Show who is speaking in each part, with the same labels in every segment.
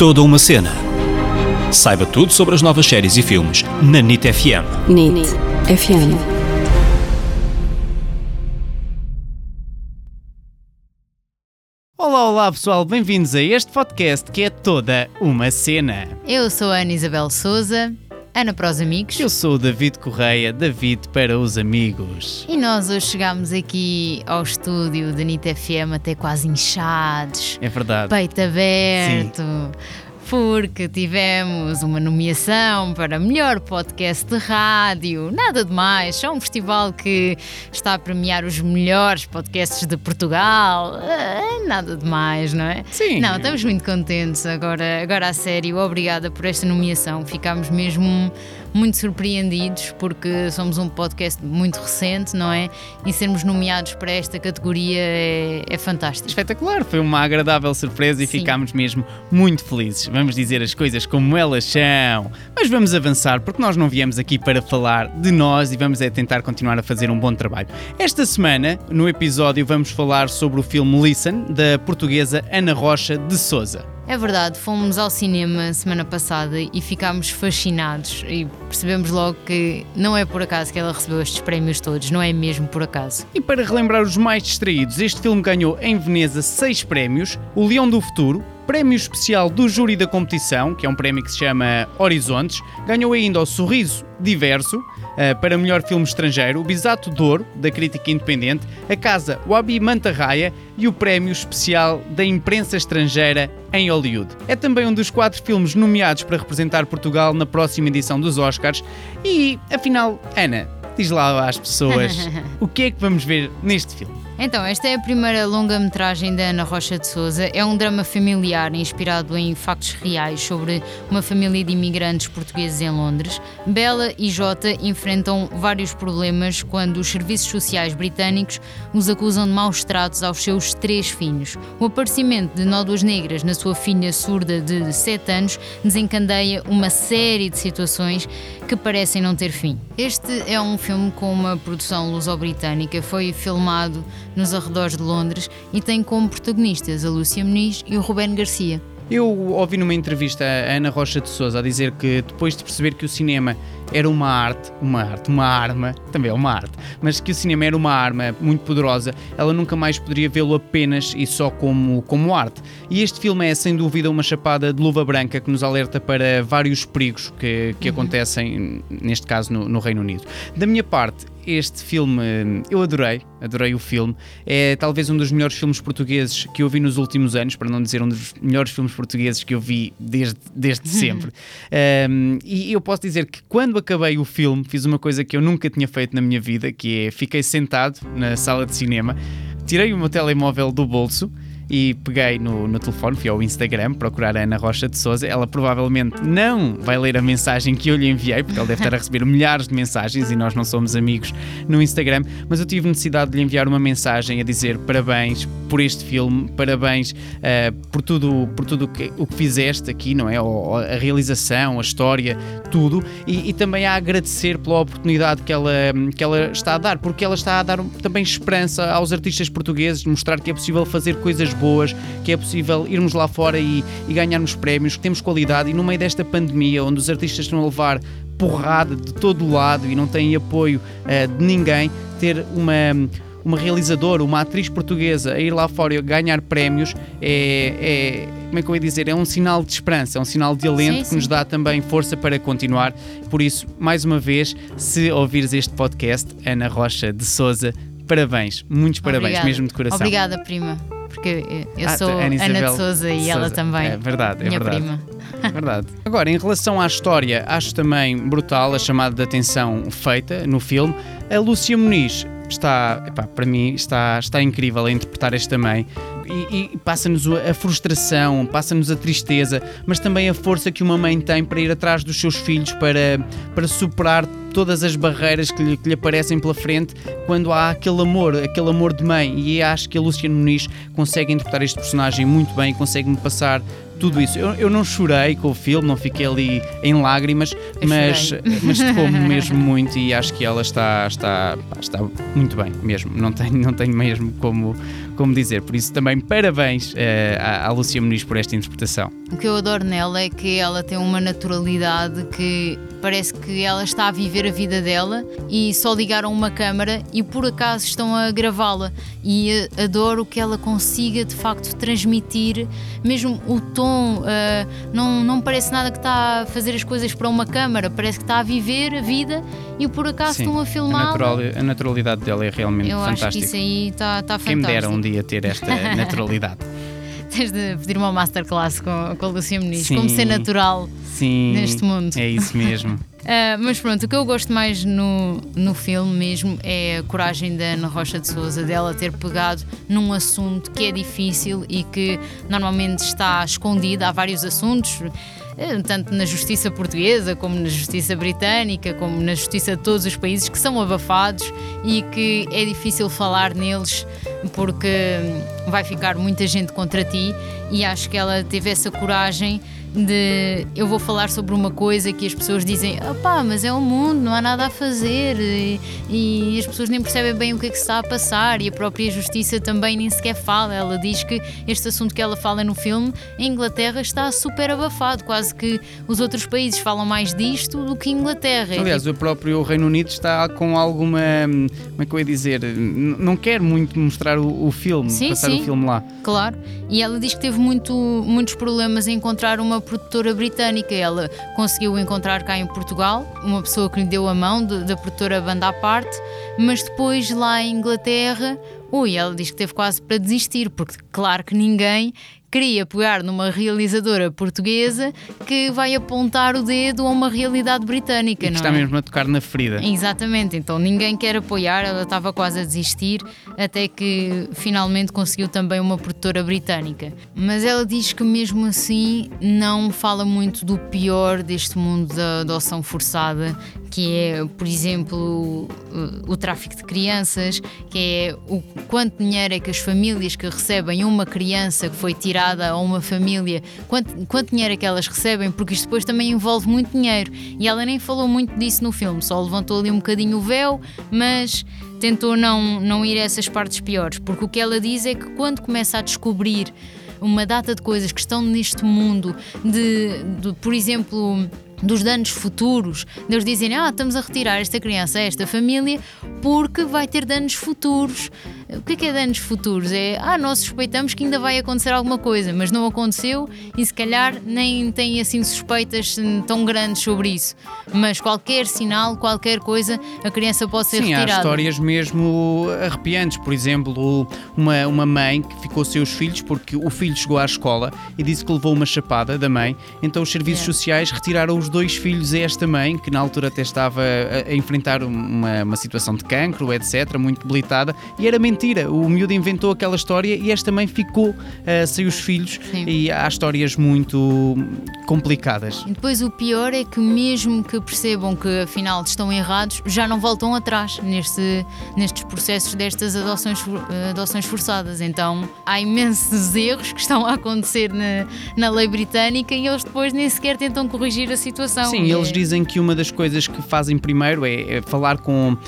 Speaker 1: Toda uma cena. Saiba tudo sobre as novas séries e filmes na NIT FM.
Speaker 2: NIT FM.
Speaker 3: Olá, olá pessoal, bem-vindos a este podcast que é toda uma cena.
Speaker 4: Eu sou a Ana Isabel Souza, Ana para os amigos.
Speaker 3: Eu sou o David Correia, David para os amigos.
Speaker 4: E nós hoje chegámos aqui ao estúdio da NIT FM até quase inchados,
Speaker 3: É verdade.
Speaker 4: peito aberto. Porque tivemos uma nomeação para melhor podcast de rádio. Nada de mais, só um festival que está a premiar os melhores podcasts de Portugal. Ah, Nada de mais, não é?
Speaker 3: Sim.
Speaker 4: Não, estamos muito contentes agora, agora a sério. Obrigada por esta nomeação. Ficámos mesmo muito surpreendidos porque somos um podcast muito recente, não é? E sermos nomeados para esta categoria é, é fantástico.
Speaker 3: Espetacular, foi uma agradável surpresa e
Speaker 4: Sim.
Speaker 3: ficámos mesmo muito felizes. Vamos dizer as coisas como elas são. Mas vamos avançar porque nós não viemos aqui para falar de nós e vamos é tentar continuar a fazer um bom trabalho. Esta semana, no episódio, vamos falar sobre o filme Listen, da portuguesa Ana Rocha de Souza.
Speaker 4: É verdade, fomos ao cinema semana passada e ficámos fascinados e percebemos logo que não é por acaso que ela recebeu estes prémios todos, não é mesmo por acaso.
Speaker 3: E para relembrar os mais distraídos, este filme ganhou em Veneza seis prémios: o Leão do Futuro, prémio especial do júri da competição, que é um prémio que se chama Horizontes, ganhou ainda o Sorriso Diverso para melhor filme estrangeiro, o Bisato de Ouro da crítica independente, a Casa Wabi Mantarraya e o prémio especial da imprensa estrangeira em Hollywood. É também um dos quatro filmes nomeados para representar Portugal na próxima edição dos Oscars. E, afinal, Ana, diz lá às pessoas o que é que vamos ver neste filme.
Speaker 4: Então, esta é a primeira longa-metragem da Ana Rocha de Souza. É um drama familiar inspirado em factos reais sobre uma família de imigrantes portugueses em Londres. Bela e Jota enfrentam vários problemas quando os serviços sociais britânicos os acusam de maus tratos aos seus três filhos. O aparecimento de nódulas negras na sua filha surda de 7 anos desencadeia uma série de situações que parecem não ter fim. Este é um filme com uma produção luso-britânica, foi filmado nos arredores de Londres e tem como protagonistas a Lúcia Muniz e o Ruben Garcia.
Speaker 3: Eu ouvi numa entrevista a Ana Rocha de Souza a dizer que depois de perceber que o cinema era uma arte, uma arte, uma arma, também é uma arte, mas que o cinema era uma arma muito poderosa, ela nunca mais poderia vê-lo apenas e só como, como arte. E este filme é sem dúvida uma chapada de luva branca que nos alerta para vários perigos que, que acontecem, neste caso, no, no Reino Unido. Da minha parte, este filme eu adorei, adorei o filme. É talvez um dos melhores filmes portugueses que eu vi nos últimos anos, para não dizer um dos melhores filmes portugueses que eu vi desde, desde sempre. Um, e eu posso dizer que quando acabei o filme, fiz uma coisa que eu nunca tinha feito na minha vida, que é fiquei sentado na sala de cinema, tirei o meu telemóvel do bolso e peguei no, no telefone, fui ao Instagram procurar a Ana Rocha de Souza. Ela provavelmente não vai ler a mensagem que eu lhe enviei, porque ela deve estar a receber milhares de mensagens e nós não somos amigos no Instagram. Mas eu tive necessidade de lhe enviar uma mensagem a dizer parabéns por este filme, parabéns eh, por tudo, por tudo que, o que fizeste aqui, não é? O- a realização, a história, tudo. E, e também a agradecer pela oportunidade que ela, que ela está a dar, porque ela está a dar também esperança aos artistas portugueses, mostrar que é possível fazer coisas boas, que é possível irmos lá fora e, e ganharmos prémios, que temos qualidade e no meio desta pandemia, onde os artistas estão a levar porrada de todo o lado e não têm apoio eh, de ninguém, ter uma uma realizadora, uma atriz portuguesa a ir lá fora e ganhar prémios é, é- como é que eu ia dizer, é um sinal de esperança, é um sinal de alento
Speaker 4: Sim,
Speaker 3: que nos
Speaker 4: sim.
Speaker 3: dá também força para continuar. Por isso, mais uma vez, se ouvires este podcast, Ana Rocha de Souza, parabéns, muitos parabéns,
Speaker 4: Obrigada.
Speaker 3: mesmo de coração.
Speaker 4: Obrigada, prima. Porque eu
Speaker 3: Ah,
Speaker 4: sou
Speaker 3: Ana
Speaker 4: Ana,
Speaker 3: Isabel
Speaker 4: de Souza e ela também.
Speaker 3: É verdade, é
Speaker 4: minha
Speaker 3: verdade.
Speaker 4: prima.
Speaker 3: Verdade. Agora, em relação à história, acho também brutal a chamada de atenção feita no filme. A Lúcia Muniz está, epá, para mim, está, está incrível a interpretar esta mãe. E, e passa-nos a frustração, passa-nos a tristeza, mas também a força que uma mãe tem para ir atrás dos seus filhos, para, para superar todas as barreiras que lhe, que lhe aparecem pela frente quando há aquele amor, aquele amor de mãe. E acho que a Lúcia Muniz consegue interpretar este personagem muito bem, consegue-me passar tudo isso. Eu, eu não chorei com o filme, não fiquei ali em lágrimas,
Speaker 4: Eu
Speaker 3: mas, mas tocou-me mesmo muito e acho que ela está, está, está muito bem mesmo. Não tenho, não tenho mesmo como, como dizer. Por isso, também parabéns uh, à, à Muniz por esta interpretação.
Speaker 4: O que eu adoro nela é que ela tem uma naturalidade que parece que ela está a viver a vida dela e só ligaram uma câmara e por acaso estão a gravá-la. E adoro que ela consiga de facto transmitir, mesmo o tom, uh, não, não parece nada que está a fazer as coisas para uma câmara, parece que está a viver a vida e por acaso Sim, estão a filmar.
Speaker 3: A, natural, a, naturalidade dela é realmente
Speaker 4: eu
Speaker 3: fantástica.
Speaker 4: Acho que isso aí está, está fantástico.
Speaker 3: Quem me dera um dia ter esta naturalidade.
Speaker 4: Tens de pedir uma masterclass com, com a Lucia Muniz, Sim. como ser natural Sim, neste mundo.
Speaker 3: É isso mesmo.
Speaker 4: Uh, mas pronto, o que eu gosto mais no, no filme mesmo é a coragem da Ana Rocha de Souza, dela ter pegado num assunto que é difícil e que normalmente está escondido. Há vários assuntos, tanto na justiça portuguesa, como na justiça britânica, como na justiça de todos os países, que são abafados e que é difícil falar neles porque vai ficar muita gente contra ti. E acho que ela teve essa coragem de eu vou falar sobre uma coisa que as pessoas dizem, pá, mas é o mundo, não há nada a fazer e, e, as pessoas nem percebem bem o que é que se está a passar e a própria justiça também nem sequer fala. Ela diz que este assunto que ela fala no filme, em Inglaterra está super abafado, quase que os outros países falam mais disto do que Inglaterra.
Speaker 3: Aliás, o próprio Reino Unido está com alguma, como é que eu ia dizer, não quer muito mostrar o, o filme, sim, passar sim, o filme lá.
Speaker 4: Claro, e ela diz que teve muito, muitos problemas em encontrar uma produtora britânica. Ela conseguiu encontrar cá em Portugal uma pessoa que lhe deu a mão da produtora Banda à parte, mas depois lá em Inglaterra, ui, ela diz que teve quase para desistir, porque claro que ninguém queria pegar numa realizadora portuguesa que vai apontar o dedo a uma realidade britânica.
Speaker 3: E que
Speaker 4: não
Speaker 3: está
Speaker 4: é?
Speaker 3: mesmo a tocar na ferida.
Speaker 4: Exatamente, então ninguém quer apoiar, ela estava quase a desistir, até que finalmente conseguiu também uma produtora britânica. Mas ela diz que mesmo assim não fala muito do pior deste mundo da adoção forçada, que é, por exemplo, o, o, tráfico de crianças, que é o quanto dinheiro é que as famílias que recebem uma criança que foi tirada a uma família, quanto, quanto dinheiro é que elas recebem, porque isto depois também envolve muito dinheiro. E ela nem falou muito disso no filme, só levantou ali um bocadinho o véu, mas tentou não, não ir a essas partes piores, porque o que ela diz é que quando começa a descobrir uma data de coisas que estão neste mundo, de, de por exemplo dos danos futuros, eles dizerem, ah, estamos a retirar esta criança esta família porque vai ter danos futuros. O que é, que é danos futuros? É, ah, nós suspeitamos que ainda vai acontecer alguma coisa, mas não aconteceu e se calhar nem tem assim suspeitas tão grandes sobre isso. Mas qualquer sinal, qualquer coisa, a criança pode ser
Speaker 3: Sim,
Speaker 4: retirada.
Speaker 3: Sim, há histórias mesmo arrepiantes. Por exemplo, uma, uma mãe que ficou sem os filhos porque o filho chegou à escola e disse que levou uma chapada da mãe, então os serviços é. sociais retiraram os dois filhos a esta mãe, que na altura até estava a, a enfrentar uma, uma situação de cancro, etc., muito debilitada, e era mentira mentira. O miúdo inventou aquela história e esta mãe ficou uh, sem os filhos Sim. e há histórias muito complicadas.
Speaker 4: E depois o pior é que mesmo que percebam que afinal estão errados, já não voltam atrás neste, nestes processos destas adoções, adoções forçadas. Então há imensos erros que estão a acontecer na, na lei britânica e eles depois nem sequer tentam corrigir a situação.
Speaker 3: Sim, eles é... dizem que uma das coisas que fazem primeiro é, é falar com uh,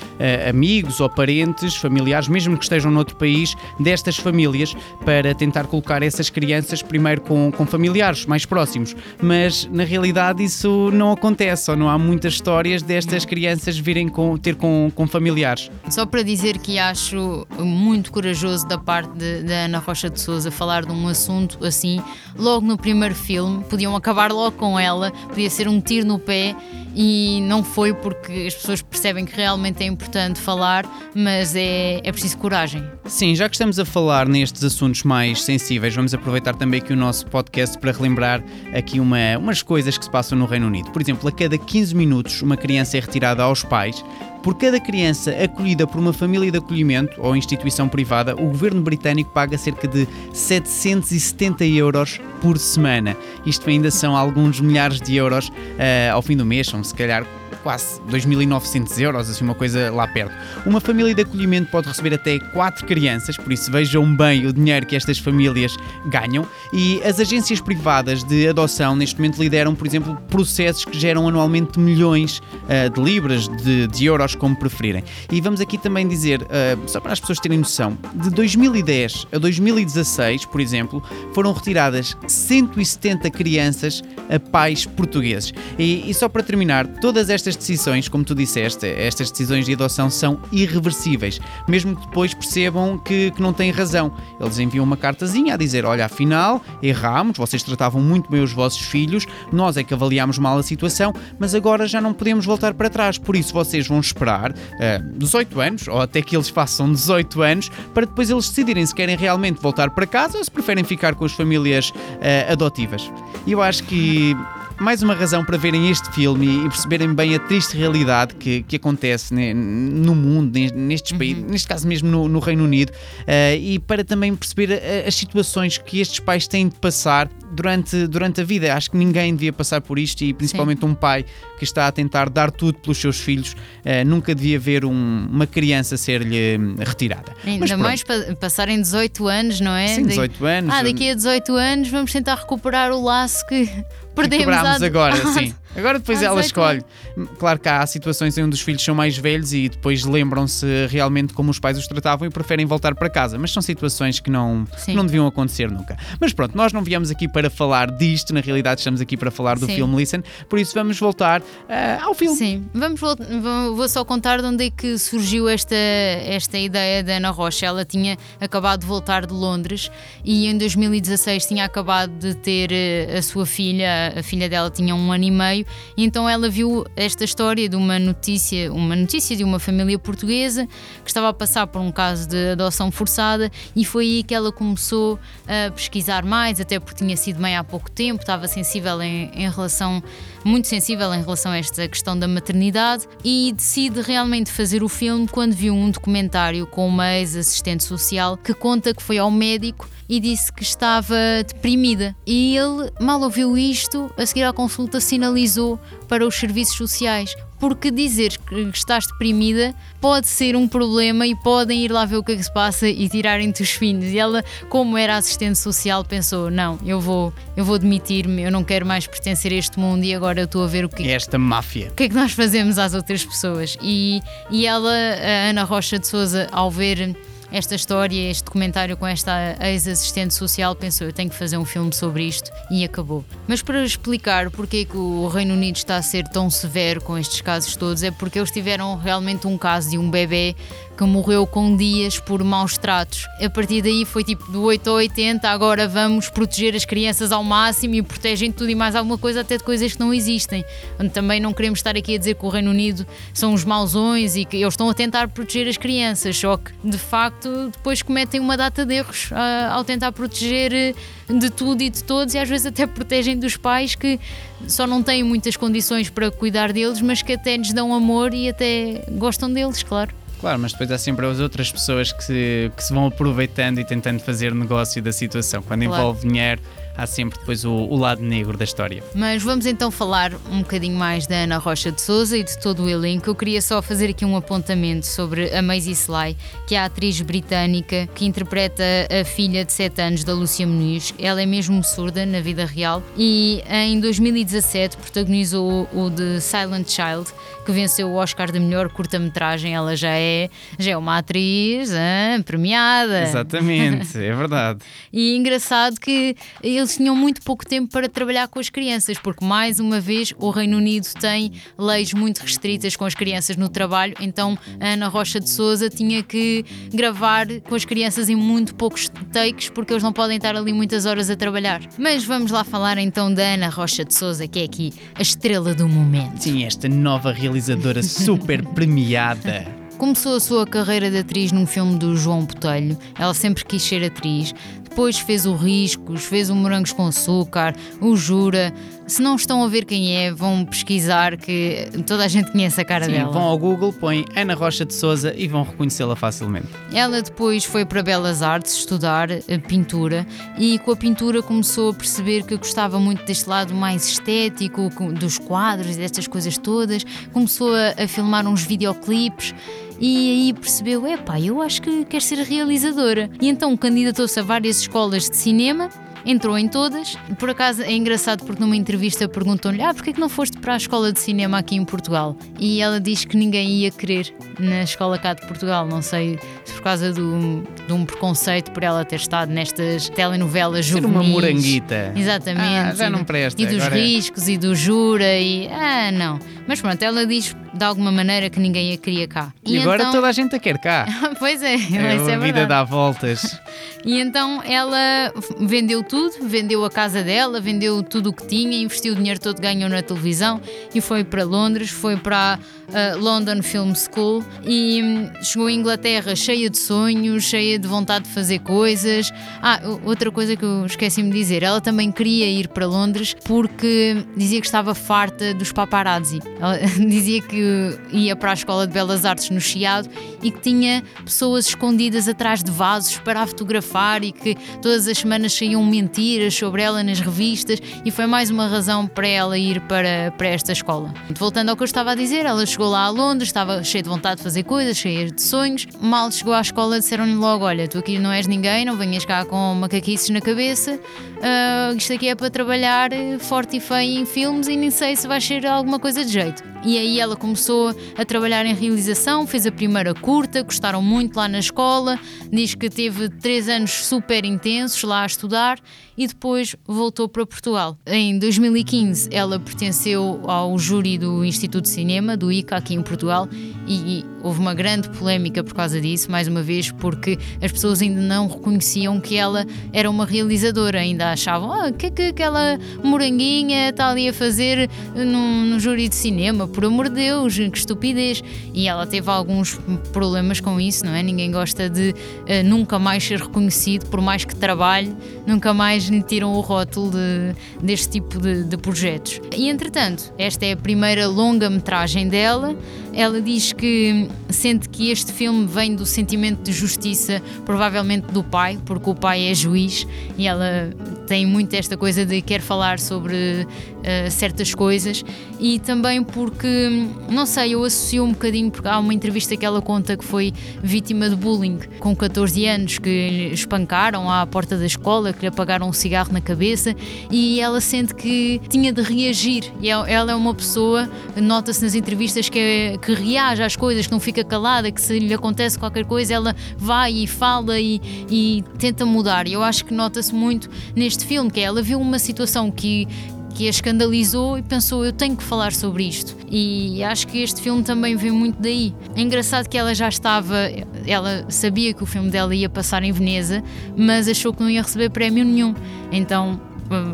Speaker 3: amigos ou parentes, familiares, mesmo que estejam estejam noutro país destas famílias para tentar colocar essas crianças primeiro com, com familiares mais próximos. Mas na realidade isso não acontece, ou não há muitas histórias destas crianças virem com, ter com, com familiares.
Speaker 4: Só para dizer que acho muito corajoso da parte da Ana Rocha de Souza falar de um assunto assim, logo no primeiro filme, podiam acabar logo com ela, podia ser um tiro no pé e não foi porque as pessoas percebem que realmente é importante falar, mas é, é preciso coragem.
Speaker 3: Sim, já que estamos a falar nestes assuntos mais sensíveis, vamos aproveitar também aqui o nosso podcast para relembrar aqui uma, umas coisas que se passam no Reino Unido. Por exemplo, a cada 15 minutos uma criança é retirada aos pais por cada criança acolhida por uma família de acolhimento ou instituição privada, o governo britânico paga cerca de 770 euros por semana. Isto ainda são alguns milhares de euros uh, ao fim do mês, são se calhar quase 2.900 euros, assim uma coisa lá perto. Uma família de acolhimento pode receber até 4 crianças, por isso vejam bem o dinheiro que estas famílias ganham. E as agências privadas de adoção neste momento lideram, por exemplo, processos que geram anualmente milhões uh, de libras, de, de, euros, como preferirem. E vamos aqui também dizer, uh, só para as pessoas terem noção, de 2010 a 2016, por exemplo, foram retiradas 170 crianças a pais portugueses. E, e só para terminar, todas estas decisões, como tu disseste, estas decisões de adoção são irreversíveis, mesmo que depois percebam que, que não têm razão. Eles enviam uma cartazinha a dizer: olha, afinal, erramos, vocês tratavam muito bem os vossos filhos, nós é que avaliámos mal a situação, mas agora já não podemos voltar para trás, por isso vocês vão esperar uh, 18 anos, ou até que eles façam 18 anos, para depois eles decidirem se querem realmente voltar para casa ou se preferem ficar com as famílias uh, adotivas. Eu acho que mais uma razão para verem este filme e perceberem bem a triste realidade que, que acontece no mundo, nestes países, uhum. neste caso mesmo no, no Reino Unido, uh, e para também perceber uh, as situações que estes pais têm de passar durante, durante a vida. Acho que ninguém devia passar por isto e principalmente Sim. um pai que está a tentar dar tudo pelos seus filhos, uh, nunca devia ver um, uma criança ser-lhe retirada.
Speaker 4: Ainda mais pa passarem 18 anos, não é?
Speaker 3: Sim, 18 anos.
Speaker 4: Ah, daqui a 18 anos vamos tentar recuperar o laço que perdemos.
Speaker 3: Quebrámos agora, sim. Agora depois ela escolhe. Claro que há situações em onde os filhos são mais velhos e depois lembram-se realmente como os pais os tratavam e preferem voltar para casa. Mas são situações que não, não deviam acontecer nunca. Mas pronto, nós não viemos aqui para falar disto, na realidade estamos aqui para falar do Sim. filme Listen, por isso vamos voltar uh, ao filme.
Speaker 4: Sim, vamos vou só contar de onde é que surgiu esta, esta ideia da Ana Rocha. Ela tinha acabado de voltar de Londres e em 2016 tinha acabado de ter eh, a sua filha, a filha dela tinha um ano e meio e então ela viu esta história de uma notícia, uma notícia de uma família portuguesa que estava a passar por um caso de adoção forçada e foi aí que ela começou a pesquisar mais, até porque tinha sido mãe há pouco tempo, estava sensível em, em relação muito sensível em relação a esta questão da maternidade e decide realmente fazer o filme quando viu um documentário com uma ex-assistente social que conta que foi ao médico e disse que estava deprimida. E ele, mal ouviu isto, a seguir à consulta, sinalizou para os serviços sociais. Porque dizer que estás deprimida pode ser um problema e podem ir lá ver o que é que se passa e tirarem-te os filhos. E ela, como era assistente social, pensou: não, eu vou, eu vou demitir-me, eu não quero mais pertencer a este mundo e agora eu estou a ver o que
Speaker 3: é esta máfia.
Speaker 4: O que é que nós fazemos às outras pessoas? E, e ela, a Ana Rocha de Souza, ao ver esta história, este documentário com esta ex-assistente social, pensou: eu tenho que fazer um filme sobre isto e acabou. Mas para explicar porque é que o Reino Unido está a ser tão severo com estes casos todos, é porque eles tiveram realmente um caso de um bebê que morreu com dias por maus tratos. A partir daí foi tipo do 8 ao 80, agora vamos proteger as crianças ao máximo e protegem tudo e mais alguma coisa, até de coisas que não existem. Também não queremos estar aqui a dizer que o Reino Unido são os mauzões e que eles estão a tentar proteger as crianças, só que de facto depois cometem uma data de erros uh, ao tentar proteger eh, de tudo e de todos e às vezes até protegem dos pais que só não têm muitas condições para cuidar deles, mas que até lhes dão amor e até gostam deles, claro.
Speaker 3: Claro, mas depois há sempre as outras pessoas que se, que se vão aproveitando e tentando fazer negócio da situação. Quando claro. envolve dinheiro, há sempre depois o, o, lado negro da história.
Speaker 4: Mas vamos então falar um bocadinho mais da Ana Rocha de Souza e de todo o elenco. Eu queria só fazer aqui um apontamento sobre a Maisie Sly, que é a atriz britânica que interpreta a filha de 7 anos da Lúcia Muniz. Ela é mesmo surda na vida real e em 2017 protagonizou o The Silent Child, que venceu o Oscar de melhor curta-metragem. Ela já é, já é uma atriz hein, premiada.
Speaker 3: Exatamente, é verdade.
Speaker 4: e engraçado que eles tinham muito pouco tempo para trabalhar com as crianças, porque mais uma vez o Reino Unido tem leis muito restritas com as crianças no trabalho, então Ana Rocha de Souza tinha que gravar com as crianças em muito poucos takes, porque eles não podem estar ali muitas horas a trabalhar. Mas vamos lá falar então da Ana Rocha de Souza, que é aqui a estrela do momento.
Speaker 3: Sim, esta nova realizadora super premiada.
Speaker 4: Começou a sua carreira de atriz num filme do João Botelho. Ela sempre quis ser atriz. depois fez o Riscos, fez o Morangos com Açúcar, o Jura. Se não estão a ver quem é, vão pesquisar que toda a gente conhece a cara
Speaker 3: Sim,
Speaker 4: dela.
Speaker 3: vão ao Google, põem Ana Rocha de Souza e vão reconhecê-la facilmente.
Speaker 4: Ela depois foi para Belas Artes estudar eh, pintura e com a pintura começou a perceber que gostava muito deste lado mais estético, dos quadros e destas coisas todas. Começou a, a filmar uns videoclipes. E aí percebeu, epá, eu acho que quero ser realizadora. E então candidatou-se a várias escolas de cinema, entrou em todas. Por acaso é engraçado porque numa entrevista perguntam-lhe, ah, porquê que não foste para a escola de cinema aqui em Portugal? E ela diz que ninguém ia querer na escola cá de Portugal, não sei se por causa do, de um preconceito por ela ter estado nestas telenovelas
Speaker 3: Ser
Speaker 4: juvenis.
Speaker 3: uma moranguita.
Speaker 4: Exatamente.
Speaker 3: Ah, já
Speaker 4: E
Speaker 3: não presta,
Speaker 4: E dos
Speaker 3: agora- é-
Speaker 4: riscos e do jura e. Ah, não. Mas pronto, ela diz de alguma maneira que ninguém a queria cá.
Speaker 3: E, agora
Speaker 4: então-
Speaker 3: toda a gente a quer cá.
Speaker 4: pois é,
Speaker 3: É,
Speaker 4: é
Speaker 3: a vida dá voltas.
Speaker 4: E então ela vendeu tudo, vendeu a casa dela, vendeu tudo o que tinha, investiu o dinheiro todo que ganhou na televisão e foi para Londres, foi para a London Film School e hum, chegou à Inglaterra cheia de sonhos, cheia de vontade de fazer coisas. Ah, outra coisa que eu esqueci-me de dizer, ela também queria ir para Londres porque dizia que estava farta dos paparazzi. Ela dizia que ia para a Escola de Belas Artes no Chiado e que tinha pessoas escondidas atrás de vasos para a fotografar e que todas as semanas saíam mentiras sobre ela nas revistas e foi mais uma razão para ela ir para, para esta escola. Voltando ao que eu estava a dizer, ela chegou lá a Londres, estava cheia de vontade de fazer coisas, cheia de sonhos. Mal chegou à escola, disseram-lhe logo: Olha, tu aqui não és ninguém, não venhas cá com macaquices na cabeça, ah, isto aqui é para trabalhar forte e feio em filmes e nem sei se vai ser alguma coisa de jeito. E aí ela começou a trabalhar em realização, fez a primeira curta, gostaram muito lá na escola, diz que teve três anos super intensos lá a estudar e depois voltou para Portugal. Em 2015 ela pertenceu ao júri do Instituto de Cinema, do ICA, aqui em Portugal, e houve uma grande polémica por causa disso, mais uma vez, porque as pessoas ainda não reconheciam que ela era uma realizadora, ainda achavam, ah, que é que aquela moranguinha está ali a fazer num, num júri de cinema? Por amor de Deus, que estupidez! E ela teve alguns problemas com isso, não é? Ninguém gosta de eh, nunca mais ser reconhecido, por mais que trabalhe, nunca mais lhe tiram o rótulo de- deste tipo de, de projetos. E entretanto, esta é a primeira longa-metragem dela. Ela diz que sente que este filme vem do sentimento de justiça, provavelmente do pai, porque o pai é juiz e ela tem muito esta coisa de quer falar sobre eh, certas coisas e também porque, não sei, eu associo um bocadinho, porque há uma entrevista que ela conta que foi vítima de bullying com 14 anos, que lhe espancaram à porta da escola, que lhe apagaram um cigarro na cabeça e ela sente que tinha de reagir. E ela ela é uma pessoa, nota-se nas entrevistas, que, é- que reage às coisas, que não fica calada, que se lhe acontece qualquer coisa, ela vai e fala e, e tenta mudar. Eu acho que nota-se muito neste filme, que é, ela viu uma situação que que a escandalizou e pensou eu tenho que falar sobre isto. E acho que este filme também vem muito daí. É engraçado que ela já estava ela sabia que o filme dela ia passar em Veneza mas achou que não ia receber prémio nenhum. Então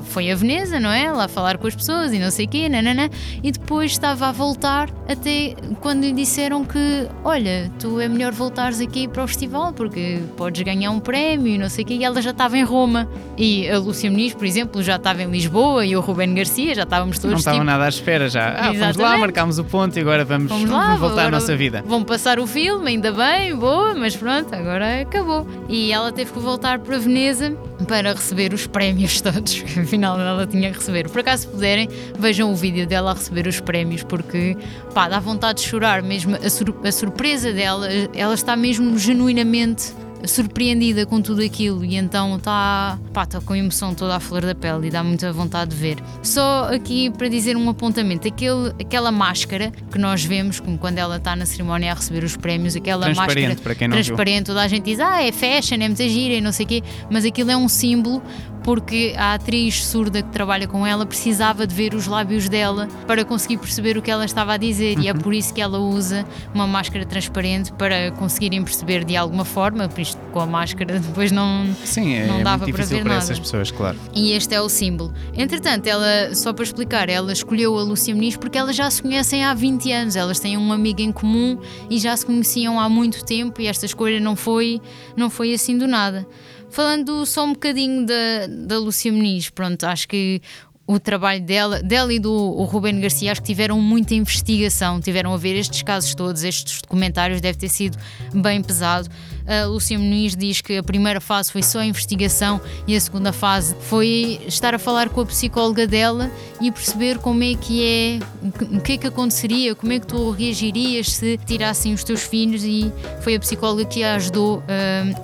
Speaker 4: foi a Veneza, não é? Lá falar com as pessoas e não sei o quê, nanana, e depois estava a voltar até quando lhe disseram que, olha, tu é melhor voltares aqui para o festival porque podes ganhar um prémio e não sei o quê, e ela já estava em Roma. E a Lúcia Muniz, por exemplo, já estava em Lisboa e o Ruben Garcia, já estávamos todos
Speaker 3: Não estavam
Speaker 4: tipo,
Speaker 3: nada à espera já. Ah, fomos lá, marcámos o ponto e agora vamos,
Speaker 4: Vamos lá,
Speaker 3: voltar à nossa vida.
Speaker 4: Vão passar o filme, ainda bem, boa, mas pronto, agora acabou. E ela teve que voltar para Veneza para receber os prémios todos, afinal ela tinha que receber. Por acaso, se puderem, vejam o vídeo dela a receber os prémios, porque pá, dá vontade de chorar mesmo. A, sur- a surpresa dela, ela está mesmo genuinamente surpreendida com tudo aquilo e então está tá com emoção toda à flor da pele e dá muita vontade de ver. Só aqui para dizer um apontamento, aquele, aquela máscara que nós vemos como quando ela está na cerimónia a receber os prémios, aquela
Speaker 3: Transparente,
Speaker 4: máscara
Speaker 3: para quem não viu.
Speaker 4: transparente, toda a gente diz, ah, é fashion, é muita gira e não sei o quê, mas aquilo é um símbolo porque a atriz surda que trabalha com ela precisava de ver os lábios dela para conseguir perceber o que ela estava a dizer
Speaker 3: Uhum.
Speaker 4: e é por isso que ela usa uma máscara transparente para conseguirem perceber de alguma forma, por isto com a máscara depois não,
Speaker 3: Sim, é
Speaker 4: não dava
Speaker 3: muito
Speaker 4: para ver
Speaker 3: para
Speaker 4: nada.
Speaker 3: essas pessoas, claro.
Speaker 4: E este é o símbolo. Entretanto, ela, só para explicar, ela escolheu a Lúcia Muniz porque elas já se conhecem há 20 anos. Elas têm uma amiga em comum e já se conheciam há muito tempo e esta escolha não foi, não foi assim do nada. Falando só um bocadinho da, da Lúcia Muniz, pronto, acho que o trabalho dela, dela e do o Ruben Garcia, acho que tiveram muita investigação, tiveram a ver estes casos todos, estes documentários, deve ter sido bem pesado. A Lúcia Muniz diz que a primeira fase foi só a investigação e a segunda fase foi estar a falar com a psicóloga dela e perceber como é que é, o que é que aconteceria, como é que tu reagirias se tirassem os teus filhos e foi a psicóloga que a ajudou uh,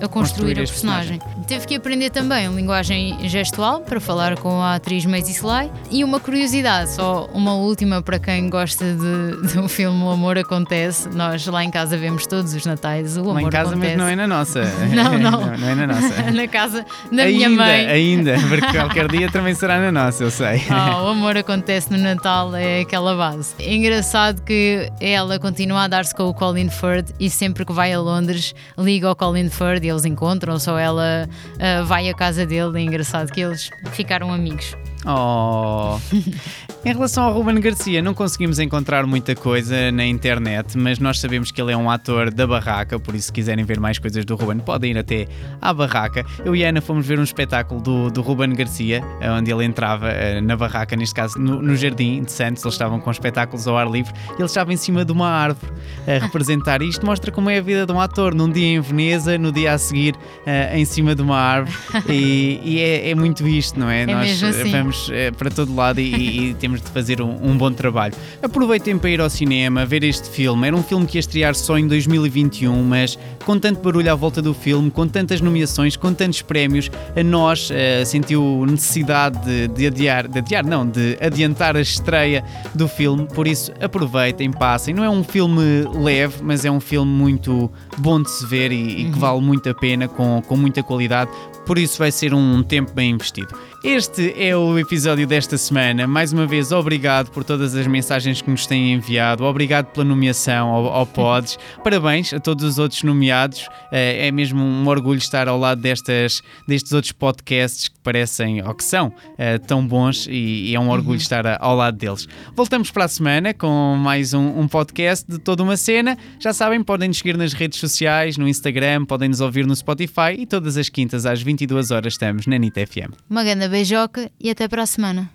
Speaker 4: a construir, construir a personagem. personagem. Teve que aprender também linguagem gestual para falar com a atriz Maisie Sly e uma curiosidade, só uma última para quem gosta de, do filme O Amor Acontece. Nós lá em casa vemos todos os natais o Amor
Speaker 3: Lá em casa,
Speaker 4: Acontece.
Speaker 3: mas não é na nossa.
Speaker 4: Não, não.
Speaker 3: não, não é na nossa.
Speaker 4: na casa da
Speaker 3: ainda,
Speaker 4: minha mãe.
Speaker 3: Ainda, porque qualquer dia também será na nossa, eu sei.
Speaker 4: Oh, o amor acontece no Natal, é aquela base. É engraçado que ela continua a dar-se com o Colin Firth e sempre que vai a Londres liga ao Colin Firth e eles encontram-se ou ela uh, vai à casa dele. É engraçado que eles ficaram amigos.
Speaker 3: Oh. em relação ao Ruben Garcia, não conseguimos encontrar muita coisa na internet, mas nós sabemos que ele é um ator da Barraca, por isso, se quiserem ver mais coisas do Ruben, podem ir até à Barraca. Eu e a Ana fomos ver um espetáculo do, do Ruben Garcia, onde ele entrava uh, na Barraca, neste caso no, no, Jardim de Santos. Eles estavam com espetáculos ao ar livre e ele estava em cima de uma árvore a representar. E isto mostra como é a vida de um ator, num dia em Veneza, no dia a seguir uh, em cima de uma árvore. E, e é, é, muito isto, não é?
Speaker 4: é
Speaker 3: nós
Speaker 4: assim.
Speaker 3: vamos é, para todo lado e, e temos de fazer um, um, bom trabalho. Aproveitem para ir ao cinema, ver este filme. Era um filme que ia estrear só em 2021, mas com tanto barulho à volta do filme, com tantas nomeações, com tantos prémios, a nós uh, sentiu necessidade de, de, adiar, de adiar, não, de adiantar a estreia do filme. Por isso, aproveitem, passem. Não é um filme leve, mas é um filme muito bom de se ver e, e que uhum. vale muito a pena, com, com muita qualidade. Por isso, vai ser um tempo bem investido. Este é o episódio desta semana. Mais uma vez, obrigado por todas as mensagens que nos têm enviado. Obrigado pela nomeação ao, ao Pods. Parabéns a todos os outros nomeados. É mesmo um orgulho estar ao lado destas, destes outros podcasts que parecem, ou que são, eh, tão bons e, é um orgulho uhum. estar ao lado deles. Voltamos para a semana com mais um, um podcast de toda uma cena. Já sabem, podem nos seguir nas redes sociais, no Instagram, podem nos ouvir no Spotify e todas as quintas às 22 horas estamos na NIT FM.
Speaker 4: Uma grande beijoca e até para a semana.